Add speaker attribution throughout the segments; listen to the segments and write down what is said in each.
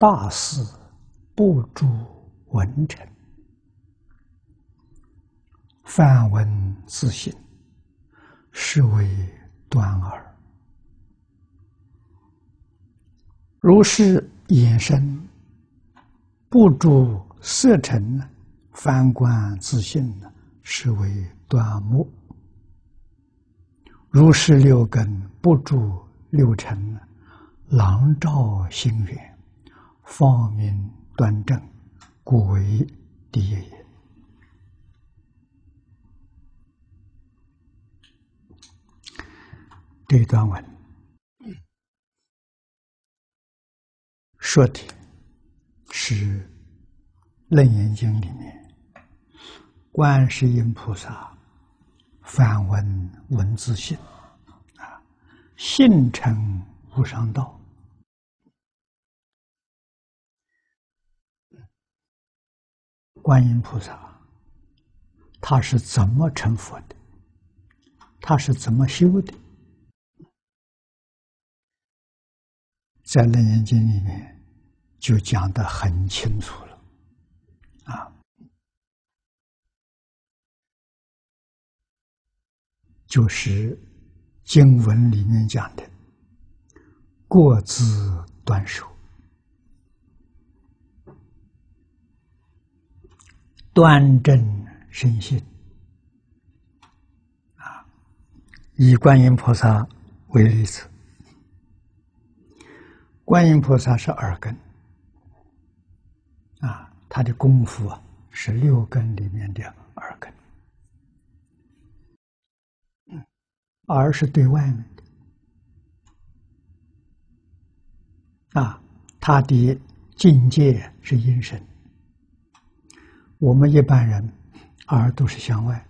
Speaker 1: 大事不著文臣，泛闻自省，是为端耳。如是衍生，不著色尘，反观自信呢，是为端木。如是六根不著六尘，朗照心源，方明端正，故为第一也。这段文说的是《楞严经》里面观世音菩萨。反闻文字性，啊，信成无上道。观音菩萨，他是怎么成佛的？他是怎么修的？在《楞严经》里面就讲的很清楚了，啊。就是经文里面讲的“过自端守，端正身心”。啊，以观音菩萨为例子，观音菩萨是耳根，啊，他的功夫啊是六根里面的耳根。而是对外面的啊，他的境界是阴神。我们一般人耳都是向外，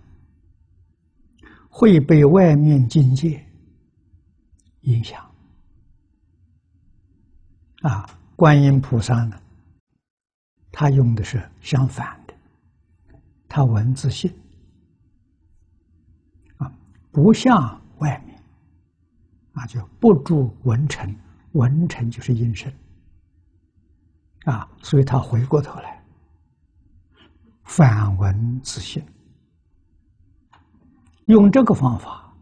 Speaker 1: 会被外面境界影响啊。观音菩萨呢，他用的是相反的，他文字性啊，不像。外面啊，就不住文尘，文尘就是阴身啊，所以他回过头来反文自性，用这个方法，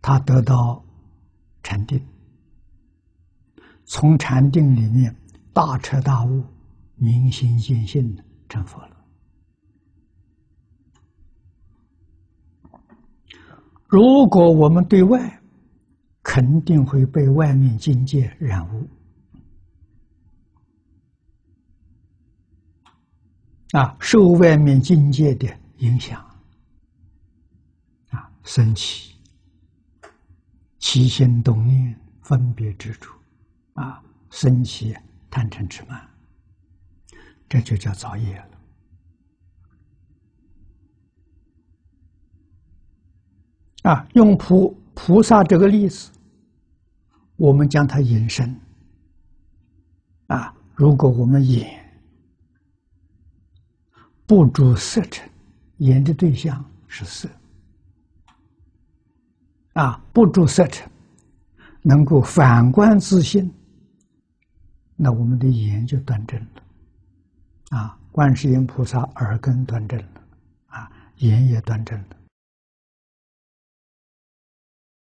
Speaker 1: 他得到禅定，从禅定里面大彻大悟、明心见性的成佛了。如果我们对外，肯定会被外面境界染污，啊，受外面境界的影响，啊，升起起心动念、分别之处，啊，升起贪嗔痴慢，这就叫造业了。啊，用菩菩萨这个例子，我们将它引申。啊，如果我们眼不住色尘，眼的对象是色，啊，不住色尘，能够反观自性，那我们的眼就端正了。啊，观世音菩萨耳根端正了，啊，眼也端正了。